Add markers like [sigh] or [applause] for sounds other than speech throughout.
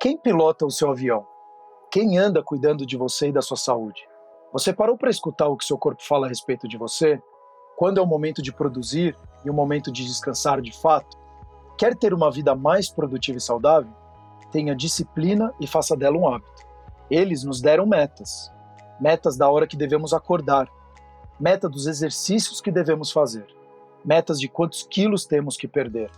Quem pilota o seu avião? Quem anda cuidando de você e da sua saúde? Você parou para escutar o que seu corpo fala a respeito de você? Quando é o momento de produzir e o momento de descansar de fato? Quer ter uma vida mais produtiva e saudável? Tenha disciplina e faça dela um hábito. Eles nos deram metas. Metas da hora que devemos acordar. Meta dos exercícios que devemos fazer. Metas de quantos quilos temos que perder.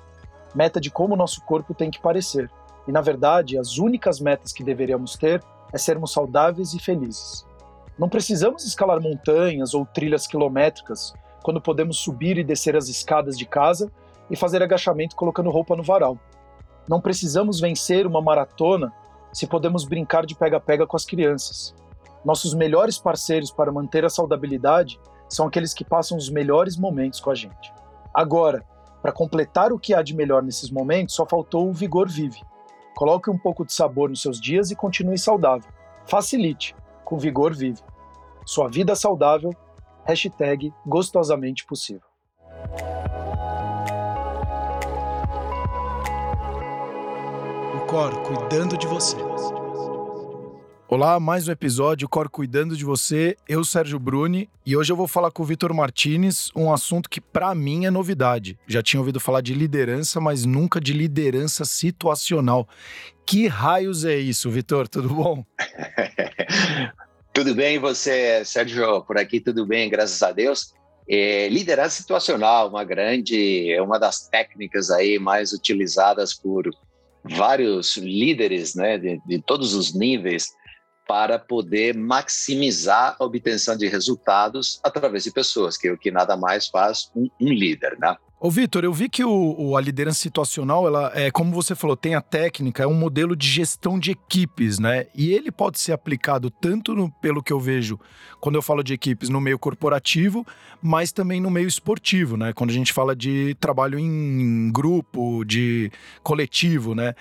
Meta de como nosso corpo tem que parecer e, na verdade, as únicas metas que deveríamos ter é sermos saudáveis e felizes. Não precisamos escalar montanhas ou trilhas quilométricas quando podemos subir e descer as escadas de casa e fazer agachamento colocando roupa no varal. Não precisamos vencer uma maratona se podemos brincar de pega-pega com as crianças. Nossos melhores parceiros para manter a saudabilidade são aqueles que passam os melhores momentos com a gente. Agora, para completar o que há de melhor nesses momentos, só faltou o Vigor Vive. Coloque um pouco de sabor nos seus dias e continue saudável. Facilite, com Vigor Vive. Sua vida saudável, hashtag gostosamente possível. O Cor cuidando de você. Olá, mais um episódio Cor Cuidando de Você. Eu, Sérgio Bruni, e hoje eu vou falar com o Vitor Martinez um assunto que para mim é novidade. Já tinha ouvido falar de liderança, mas nunca de liderança situacional. Que raios é isso, Vitor? Tudo bom? [laughs] tudo bem, você, Sérgio? Por aqui tudo bem, graças a Deus. É, liderança situacional, uma grande, é uma das técnicas aí mais utilizadas por vários líderes, né, de, de todos os níveis para poder maximizar a obtenção de resultados através de pessoas, que é o que nada mais faz um, um líder, né? Ô, Vitor, eu vi que o, o, a liderança situacional, ela é, como você falou, tem a técnica, é um modelo de gestão de equipes, né? E ele pode ser aplicado tanto no, pelo que eu vejo quando eu falo de equipes no meio corporativo, mas também no meio esportivo, né? Quando a gente fala de trabalho em, em grupo, de coletivo, né?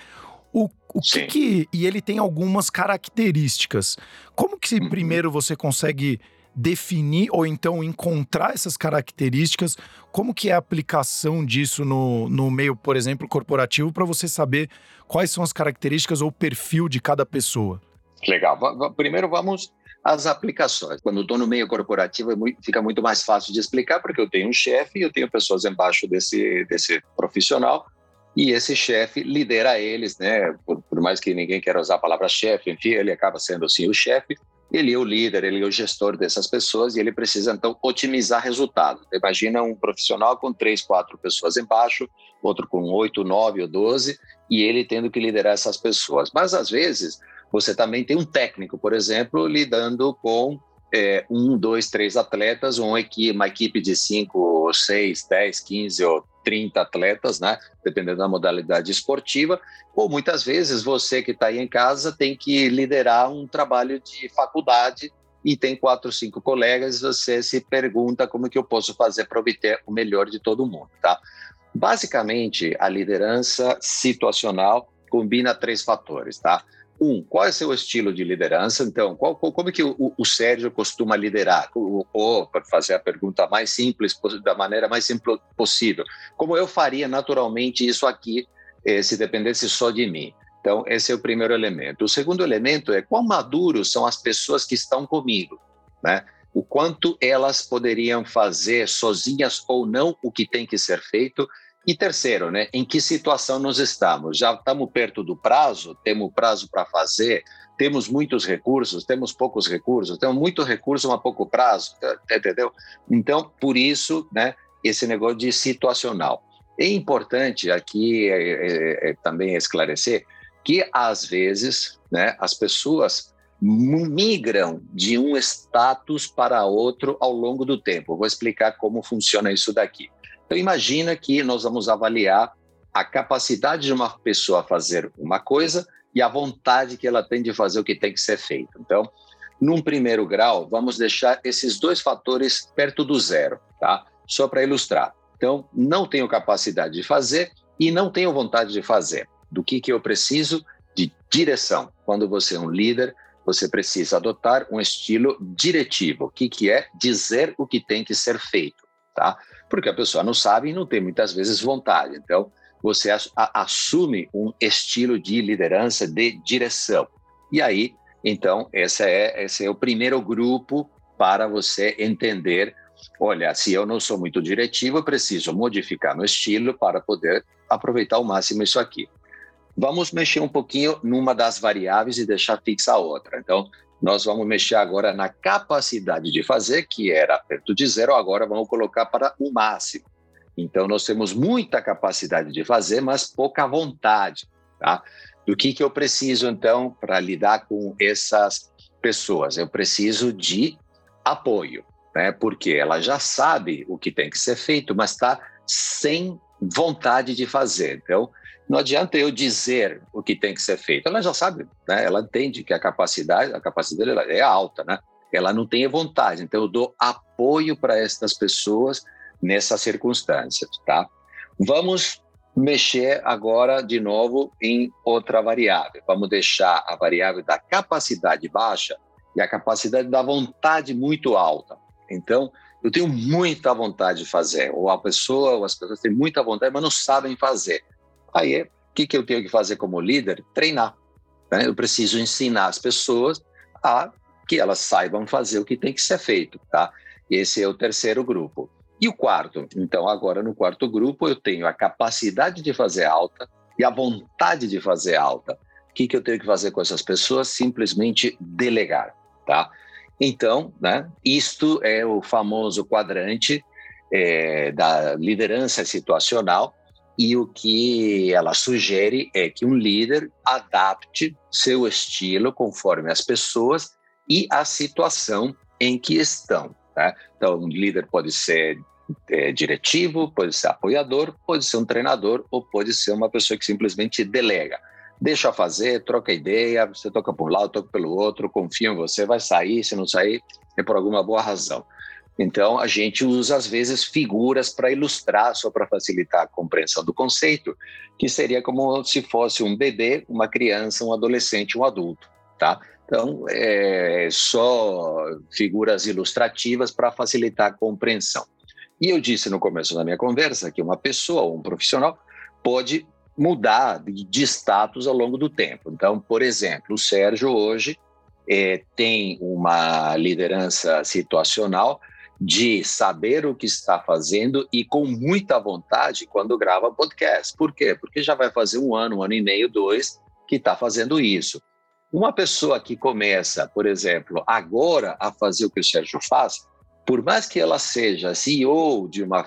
O, o que, que, E ele tem algumas características. Como que uhum. primeiro você consegue definir ou então encontrar essas características? Como que é a aplicação disso no, no meio, por exemplo, corporativo, para você saber quais são as características ou perfil de cada pessoa? Legal. Primeiro vamos às aplicações. Quando estou no meio corporativo, é fica muito mais fácil de explicar, porque eu tenho um chefe e eu tenho pessoas embaixo desse, desse profissional e esse chefe lidera eles, né? Por, por, mais que ninguém queira usar a palavra chefe, enfim, ele acaba sendo assim o chefe. Ele é o líder, ele é o gestor dessas pessoas e ele precisa então otimizar resultados. Imagina um profissional com três, quatro pessoas embaixo, outro com oito, nove ou doze, e ele tendo que liderar essas pessoas. Mas às vezes você também tem um técnico, por exemplo, lidando com é, um, dois, três atletas, uma equipe, uma equipe de cinco, seis, dez, quinze ou 30 atletas, né? Dependendo da modalidade esportiva, ou muitas vezes você que está aí em casa tem que liderar um trabalho de faculdade e tem quatro, cinco colegas, e você se pergunta como que eu posso fazer para obter o melhor de todo mundo, tá? Basicamente, a liderança situacional combina três fatores, tá? Um, qual é o seu estilo de liderança? Então, qual, como é que o, o Sérgio costuma liderar? Ou, para fazer a pergunta mais simples, da maneira mais simples possível, como eu faria naturalmente isso aqui, eh, se dependesse só de mim? Então, esse é o primeiro elemento. O segundo elemento é quão maduros são as pessoas que estão comigo, né? O quanto elas poderiam fazer sozinhas ou não o que tem que ser feito e terceiro, né, em que situação nós estamos? Já estamos perto do prazo? Temos prazo para fazer? Temos muitos recursos? Temos poucos recursos? Temos muito recurso, mas pouco prazo? Tá, entendeu? Então, por isso, né, esse negócio de situacional. É importante aqui é, é, é, também esclarecer que, às vezes, né, as pessoas migram de um status para outro ao longo do tempo. Vou explicar como funciona isso daqui. Então, imagina que nós vamos avaliar a capacidade de uma pessoa fazer uma coisa e a vontade que ela tem de fazer o que tem que ser feito. Então, num primeiro grau, vamos deixar esses dois fatores perto do zero, tá? Só para ilustrar. Então, não tenho capacidade de fazer e não tenho vontade de fazer. Do que, que eu preciso? De direção. Quando você é um líder, você precisa adotar um estilo diretivo. Que, que é? Dizer o que tem que ser feito, tá? Porque a pessoa não sabe e não tem muitas vezes vontade. Então, você assume um estilo de liderança, de direção. E aí, então, esse é, esse é o primeiro grupo para você entender olha, se eu não sou muito diretivo, eu preciso modificar meu estilo para poder aproveitar ao máximo isso aqui. Vamos mexer um pouquinho numa das variáveis e deixar fixa a outra. Então, nós vamos mexer agora na capacidade de fazer, que era perto de zero, agora vamos colocar para o máximo. Então, nós temos muita capacidade de fazer, mas pouca vontade. Tá? Do que, que eu preciso, então, para lidar com essas pessoas? Eu preciso de apoio, né? porque ela já sabe o que tem que ser feito, mas está sem vontade de fazer. Então, não adianta eu dizer o que tem que ser feito. Ela já sabe, né? Ela entende que a capacidade, a capacidade dela é alta, né? Ela não tem vontade. Então eu dou apoio para estas pessoas nessas circunstâncias, tá? Vamos mexer agora de novo em outra variável. Vamos deixar a variável da capacidade baixa e a capacidade da vontade muito alta. Então, eu tenho muita vontade de fazer, ou a pessoa, ou as pessoas têm muita vontade, mas não sabem fazer. Aí, o que, que eu tenho que fazer como líder? Treinar. Né? Eu preciso ensinar as pessoas a que elas saibam fazer o que tem que ser feito, tá? Esse é o terceiro grupo. E o quarto? Então, agora no quarto grupo, eu tenho a capacidade de fazer alta e a vontade de fazer alta. O que, que eu tenho que fazer com essas pessoas? Simplesmente delegar, tá? Então, né, isto é o famoso quadrante é, da liderança situacional, e o que ela sugere é que um líder adapte seu estilo conforme as pessoas e a situação em que estão. Tá? Então, um líder pode ser é, diretivo, pode ser apoiador, pode ser um treinador ou pode ser uma pessoa que simplesmente delega. Deixa fazer, troca ideia, você toca por um lado, toca pelo outro, confia em você, vai sair, se não sair, é por alguma boa razão. Então, a gente usa, às vezes, figuras para ilustrar, só para facilitar a compreensão do conceito, que seria como se fosse um bebê, uma criança, um adolescente, um adulto, tá? Então, é só figuras ilustrativas para facilitar a compreensão. E eu disse no começo da minha conversa que uma pessoa ou um profissional pode mudar de status ao longo do tempo. Então, por exemplo, o Sérgio hoje é, tem uma liderança situacional de saber o que está fazendo e com muita vontade quando grava podcast. Por quê? Porque já vai fazer um ano, um ano e meio, dois, que está fazendo isso. Uma pessoa que começa, por exemplo, agora a fazer o que o Sérgio faz, por mais que ela seja CEO de uma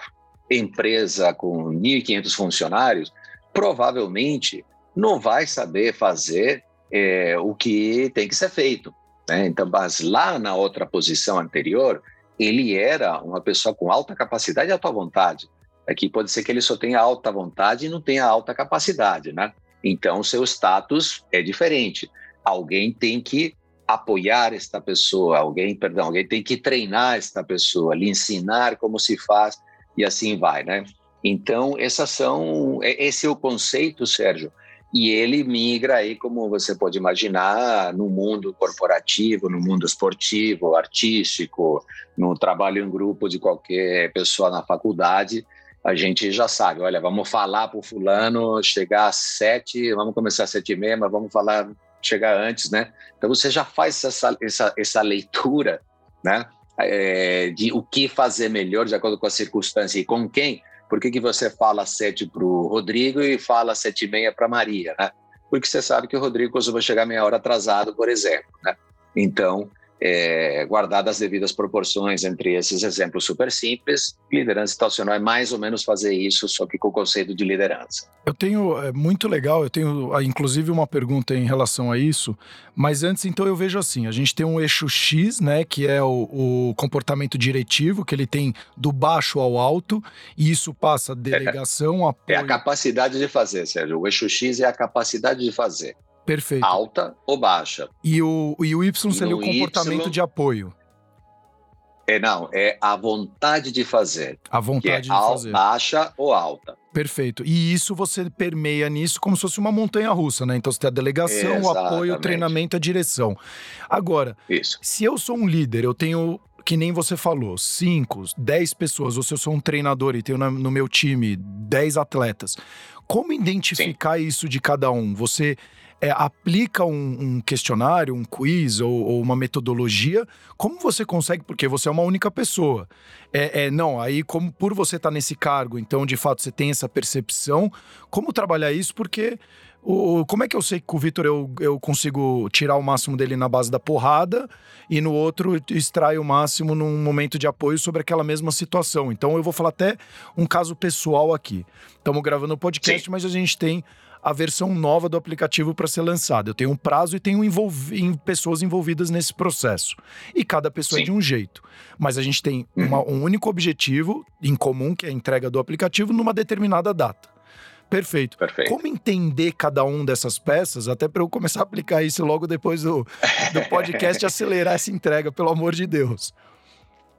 empresa com 1.500 funcionários, provavelmente não vai saber fazer é, o que tem que ser feito. Né? Então, mas lá na outra posição anterior, ele era uma pessoa com alta capacidade e alta vontade. Aqui pode ser que ele só tenha alta vontade e não tenha alta capacidade, né? Então, seu status é diferente. Alguém tem que apoiar esta pessoa, alguém, perdão, alguém tem que treinar esta pessoa, lhe ensinar como se faz e assim vai, né? Então, essas são, é, esse é o conceito, Sérgio, e ele migra aí, como você pode imaginar, no mundo corporativo, no mundo esportivo, artístico, no trabalho em grupo de qualquer pessoa na faculdade. A gente já sabe, olha, vamos falar para o fulano chegar às sete, vamos começar às sete e meia, mas vamos falar chegar antes, né? Então você já faz essa, essa, essa leitura, né? É, de o que fazer melhor de acordo com a circunstância e com quem, por que, que você fala sete para o Rodrigo e fala sete e meia para Maria, né? Porque você sabe que o Rodrigo costuma chegar meia hora atrasado, por exemplo, né? Então, é, guardadas as devidas proporções entre esses exemplos super simples, liderança situacional é mais ou menos fazer isso, só que com o conceito de liderança. Eu tenho, é muito legal, eu tenho ah, inclusive uma pergunta em relação a isso, mas antes então eu vejo assim, a gente tem um eixo X, né, que é o, o comportamento diretivo, que ele tem do baixo ao alto, e isso passa delegação, é, apoio... É a capacidade de fazer, Sérgio, o eixo X é a capacidade de fazer. Perfeito. Alta ou baixa. E o, e o Y seria o comportamento y, de apoio. É, não, é a vontade de fazer. A vontade é de fazer. Baixa ou alta. Perfeito. E isso você permeia nisso como se fosse uma montanha russa, né? Então você tem a delegação, Exatamente. o apoio, o treinamento, a direção. Agora, isso. se eu sou um líder, eu tenho que nem você falou, 5, 10 pessoas, ou se eu sou um treinador e tenho no meu time 10 atletas, Como identificar Sim. isso de cada um? Você é, aplica um, um, questionário, um quiz ou, ou, uma metodologia, como você consegue? Porque você é uma única pessoa. É, é não, aí como por você estar tá nesse cargo, então de fato você tem essa percepção, como trabalhar isso? Porque o, como é que eu sei que o Vitor eu, eu consigo tirar o máximo dele na base da porrada e no outro extrair o máximo num momento de apoio sobre aquela mesma situação? Então eu vou falar até um caso pessoal aqui. Estamos gravando o podcast, Sim. mas a gente tem a versão nova do aplicativo para ser lançada. Eu tenho um prazo e tenho envolvi pessoas envolvidas nesse processo. E cada pessoa é Sim. é de um jeito. Mas a gente tem uhum. uma, um único objetivo em comum, que é a entrega do aplicativo numa determinada data. Perfeito. Perfeito. Como entender cada um dessas peças, até para eu começar a aplicar isso logo depois do, do podcast e acelerar essa entrega, pelo amor de Deus?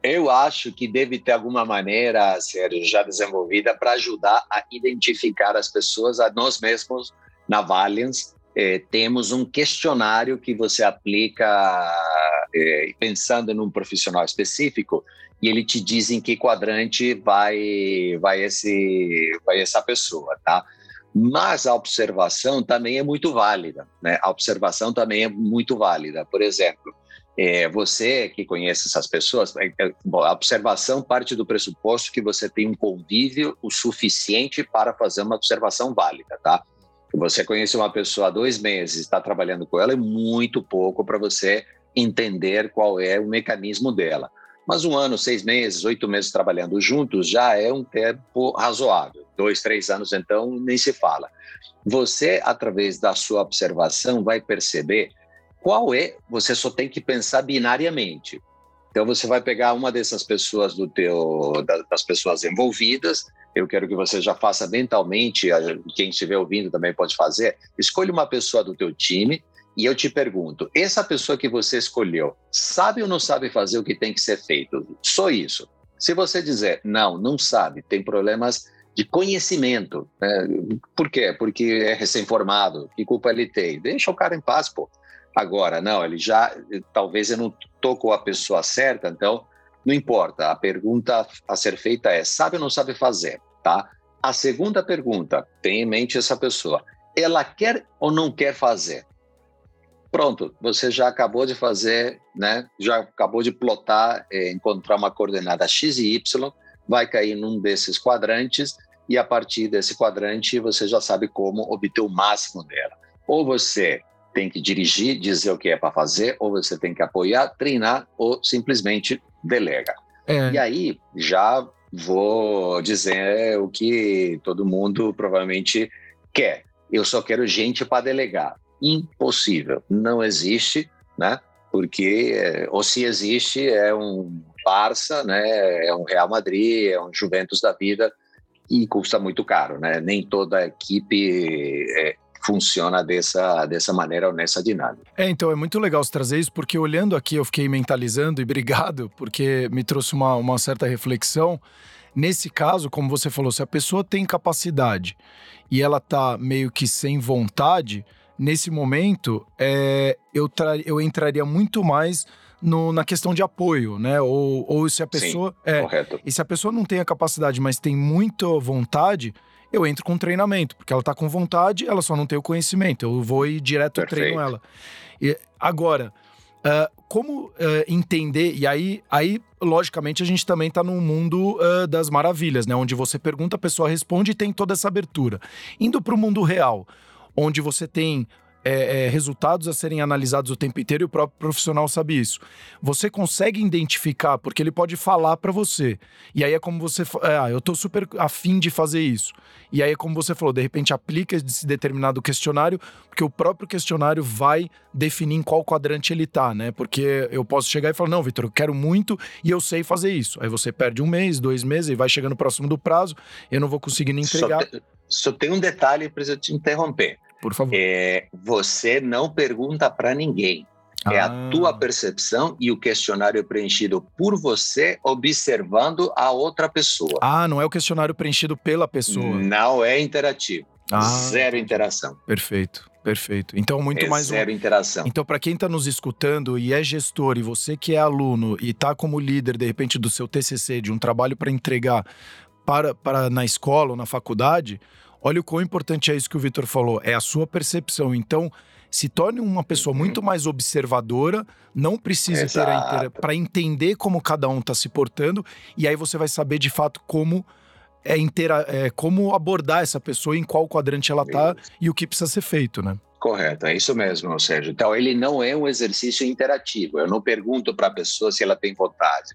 Eu acho que deve ter alguma maneira, Sérgio, já desenvolvida para ajudar a identificar as pessoas, a nós mesmos, na Valiance, eh, temos um questionário que você aplica eh, pensando num profissional específico e ele te diz em que quadrante vai vai esse vai essa pessoa, tá? Mas a observação também é muito válida, né? A observação também é muito válida. Por exemplo, é, você que conhece essas pessoas, é, é, a observação parte do pressuposto que você tem um convívio o suficiente para fazer uma observação válida, tá? Você conhece uma pessoa há dois meses, está trabalhando com ela, é muito pouco para você entender qual é o mecanismo dela. Mas um ano, seis meses, oito meses trabalhando juntos já é um tempo razoável. Dois, três anos, então, nem se fala. Você, através da sua observação, vai perceber qual é, você só tem que pensar binariamente. Então você vai pegar uma dessas pessoas do teu das pessoas envolvidas, eu quero que você já faça mentalmente, quem estiver ouvindo também pode fazer, escolha uma pessoa do teu time e eu te pergunto, essa pessoa que você escolheu, sabe ou não sabe fazer o que tem que ser feito? Só isso. Se você dizer, não, não sabe, tem problemas de conhecimento, né? por quê? Porque é recém-formado, que culpa ele tem? Deixa o cara em paz, pô. Agora, não, ele já, talvez eu não tocou a pessoa certa, então não importa. A pergunta a ser feita é: sabe ou não sabe fazer? Tá? A segunda pergunta, tem em mente essa pessoa. Ela quer ou não quer fazer? Pronto, você já acabou de fazer, né? Já acabou de plotar, é, encontrar uma coordenada x e y, vai cair num desses quadrantes e a partir desse quadrante você já sabe como obter o máximo dela. Ou você tem que dirigir, dizer o que é para fazer, ou você tem que apoiar, treinar, ou simplesmente delega. É. E aí já vou dizer o que todo mundo provavelmente quer. Eu só quero gente para delegar. Impossível, não existe, né? Porque ou se existe é um Barça, né? É um Real Madrid, é um Juventus da vida e custa muito caro, né? Nem toda equipe é, funciona dessa, dessa maneira ou nessa dinâmica. É, então é muito legal você trazer isso, porque olhando aqui eu fiquei mentalizando e obrigado, porque me trouxe uma, uma certa reflexão. Nesse caso, como você falou, se a pessoa tem capacidade e ela tá meio que sem vontade, nesse momento é, eu, eu entraria muito mais no, na questão de apoio, né? Ou, ou se a pessoa. Sim, é, correto. E se a pessoa não tem a capacidade, mas tem muita vontade, eu entro com treinamento, porque ela tá com vontade, ela só não tem o conhecimento. Eu vou ir direto e treino ela. E, agora, uh, como uh, entender? E aí, aí, logicamente, a gente também tá num mundo uh, das maravilhas, né? Onde você pergunta, a pessoa responde e tem toda essa abertura. Indo para o mundo real, onde você tem é, é, resultados a serem analisados o tempo inteiro e o próprio profissional sabe isso. Você consegue identificar, porque ele pode falar para você. E aí é como você. É, ah, eu tô super afim de fazer isso. E aí é como você falou, de repente aplica esse determinado questionário, porque o próprio questionário vai definir em qual quadrante ele tá, né? Porque eu posso chegar e falar, não, Vitor, eu quero muito e eu sei fazer isso. Aí você perde um mês, dois meses e vai chegando próximo do prazo, eu não vou conseguir nem entregar. Só, te, só tem um detalhe, preciso te interromper. Por favor. É, você não pergunta para ninguém. É ah. a tua percepção e o questionário preenchido por você, observando a outra pessoa. Ah, não é o questionário preenchido pela pessoa. Não é interativo. Ah. Zero interação. Perfeito. Perfeito. Então, muito é mais. Zero um... interação. Então, para quem está nos escutando e é gestor, e você que é aluno e está como líder, de repente, do seu TCC, de um trabalho para entregar para, para na escola ou na faculdade, Olha o quão importante é isso que o Vitor falou, é a sua percepção. Então, se torne uma pessoa uhum. muito mais observadora, não precisa Exato. ter a para entender como cada um está se portando e aí você vai saber de fato como é, intera é como abordar essa pessoa, em qual quadrante ela está e o que precisa ser feito, né? Correto, é isso mesmo, Sérgio. Então, ele não é um exercício interativo. Eu não pergunto para a pessoa se ela tem vontade.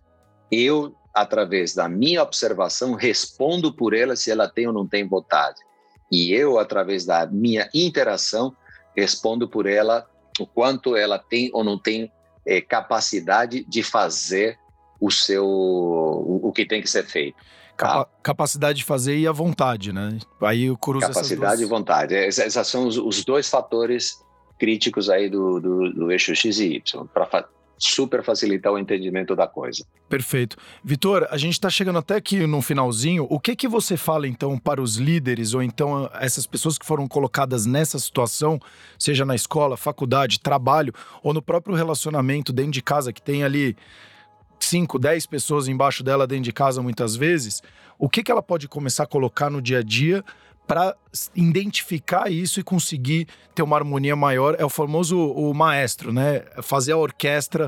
Eu, através da minha observação, respondo por ela se ela tem ou não tem vontade. E eu, através da minha interação, respondo por ela o quanto ela tem ou não tem é, capacidade de fazer o seu o, o, que tem que ser feito. Tá? Capacidade de fazer e a vontade, né? Aí o cruza Capacidade duas... e vontade. Esses são os, os, dois fatores críticos aí do, do, do eixo X e Y para super facilitar o entendimento da coisa. Perfeito. Vitor, a gente está chegando até aqui no finalzinho. O que que você fala então para os líderes ou então essas pessoas que foram colocadas nessa situação, seja na escola, faculdade, trabalho ou no próprio relacionamento dentro de casa que tem ali 5, 10 pessoas embaixo dela dentro de casa muitas vezes, o que que ela pode começar a colocar no dia a dia para identificar isso e conseguir ter uma harmonia maior. É o famoso o maestro, né? Fazer a orquestra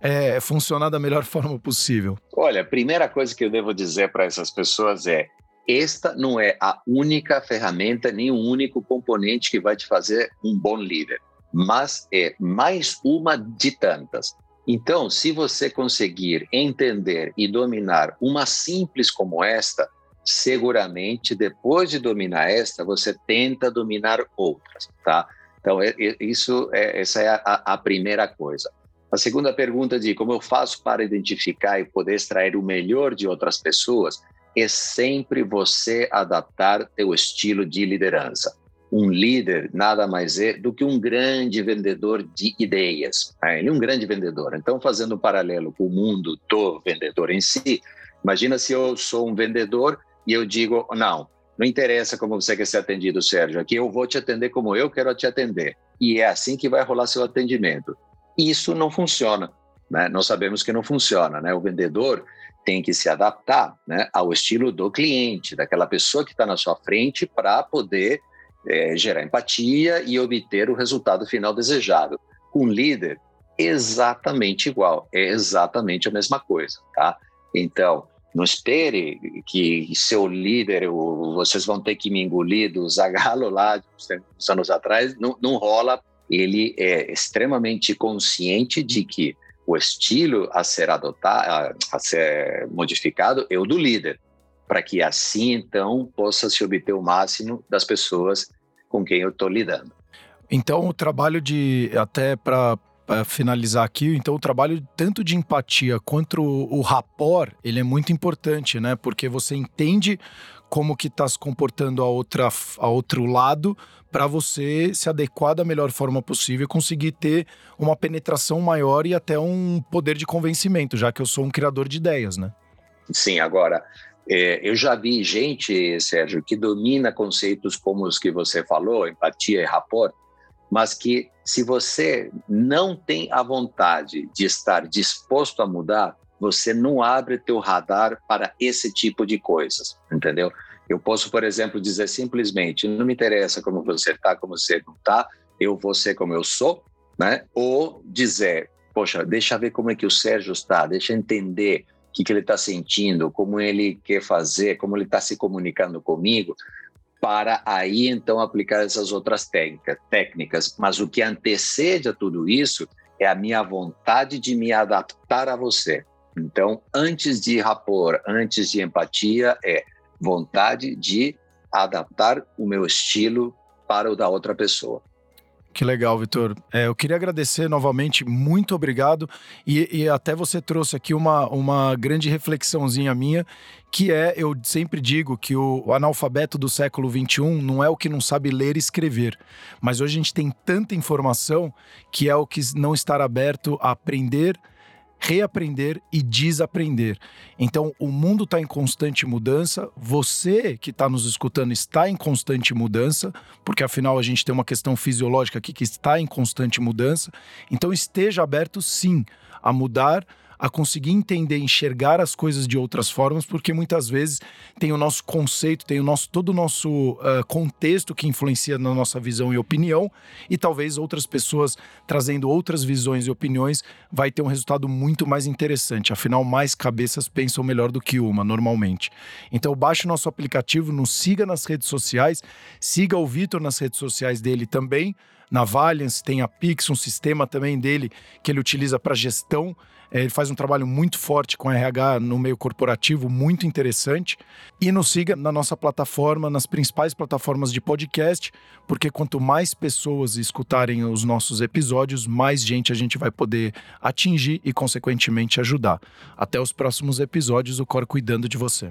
é, funcionar da melhor [laughs] forma possível. Olha, a primeira coisa que eu devo dizer para essas pessoas é: esta não é a única ferramenta, nem o único componente que vai te fazer um bom líder, mas é mais uma de tantas. Então, se você conseguir entender e dominar uma simples como esta, seguramente, depois de dominar esta, você tenta dominar outras, tá? Então, é, é, isso é, essa é a, a, primeira coisa. A segunda pergunta de como eu faço para identificar e poder extrair o melhor de outras pessoas é sempre você adaptar teu estilo de liderança. Um líder nada mais é do que um grande vendedor de ideias. Né? Ele é um grande vendedor. Então, fazendo um paralelo com o mundo do vendedor em si, imagina se eu sou um vendedor e eu digo, não, não interessa como você quer ser atendido, Sérgio, aqui eu vou te atender como eu quero te atender. E é assim que vai rolar seu atendimento. Isso não funciona, né? Nós sabemos que não funciona, né? O vendedor tem que se adaptar né, ao estilo do cliente, daquela pessoa que está na sua frente para poder é, gerar empatia e obter o resultado final desejado. Um líder, exatamente igual, é exatamente a mesma coisa, tá? Então, não espere que seu líder, vocês vão ter que me engolir do Zagallo lá, uns anos atrás. Não, não rola. Ele é extremamente consciente de que o estilo a ser adotado, a ser modificado é o do líder, para que assim então possa se obter o máximo das pessoas com quem eu estou lidando. Então, o trabalho de até para para finalizar aqui, então o trabalho tanto de empatia quanto o, o rapport, ele é muito importante, né? Porque você entende como que está se comportando a outra a outro lado para você se adequar da melhor forma possível e conseguir ter uma penetração maior e até um poder de convencimento, já que eu sou um criador de ideias, né? Sim, agora é, eu já vi gente, Sérgio, que domina conceitos como os que você falou, empatia e rapport, mas que se você não tem a vontade de estar disposto a mudar, você não abre teu radar para esse tipo de coisas, entendeu? Eu posso, por exemplo, dizer simplesmente, não me interessa como você está, como você não está, eu vou ser como eu sou, né? Ou dizer, poxa, deixa ver como é que o Sérgio está, deixa entender o que, que ele está sentindo, como ele quer fazer, como ele está se comunicando comigo, para aí então aplicar essas outras técnicas. Mas o que antecede a tudo isso é a minha vontade de me adaptar a você. Então, antes de rapor, antes de empatia, é vontade de adaptar o meu estilo para o da outra pessoa. Que legal, Vitor. É, eu queria agradecer novamente, muito obrigado. E, e, até você trouxe aqui uma, uma grande reflexãozinha minha, que é, eu sempre digo que o, analfabeto do século XXI não é o que não sabe ler e escrever. Mas hoje a gente tem tanta informação que é o que não estar aberto a aprender reaprender e desaprender. Então, o mundo está em constante mudança, você que está nos escutando está em constante mudança, porque afinal a gente tem uma questão fisiológica aqui que está em constante mudança. Então, esteja aberto sim a mudar a conseguir entender, enxergar as coisas de outras formas, porque muitas vezes tem o nosso conceito, tem o nosso todo o nosso uh, contexto que influencia na nossa visão e opinião, e talvez outras pessoas trazendo outras visões e opiniões vai ter um resultado muito mais interessante. Afinal, mais cabeças pensam melhor do que uma, normalmente. Então, baixe o nosso aplicativo, nos siga nas redes sociais, siga o Vitor nas redes sociais dele também na Valiance, tem a Pix, um sistema também dele que ele utiliza para gestão. É, ele faz um trabalho muito forte com RH no meio corporativo, muito interessante. E nos siga na nossa plataforma, nas principais plataformas de podcast, porque quanto mais pessoas escutarem os nossos episódios, mais gente a gente vai poder atingir e, consequentemente, ajudar. Até os próximos episódios, o Cor cuidando de você.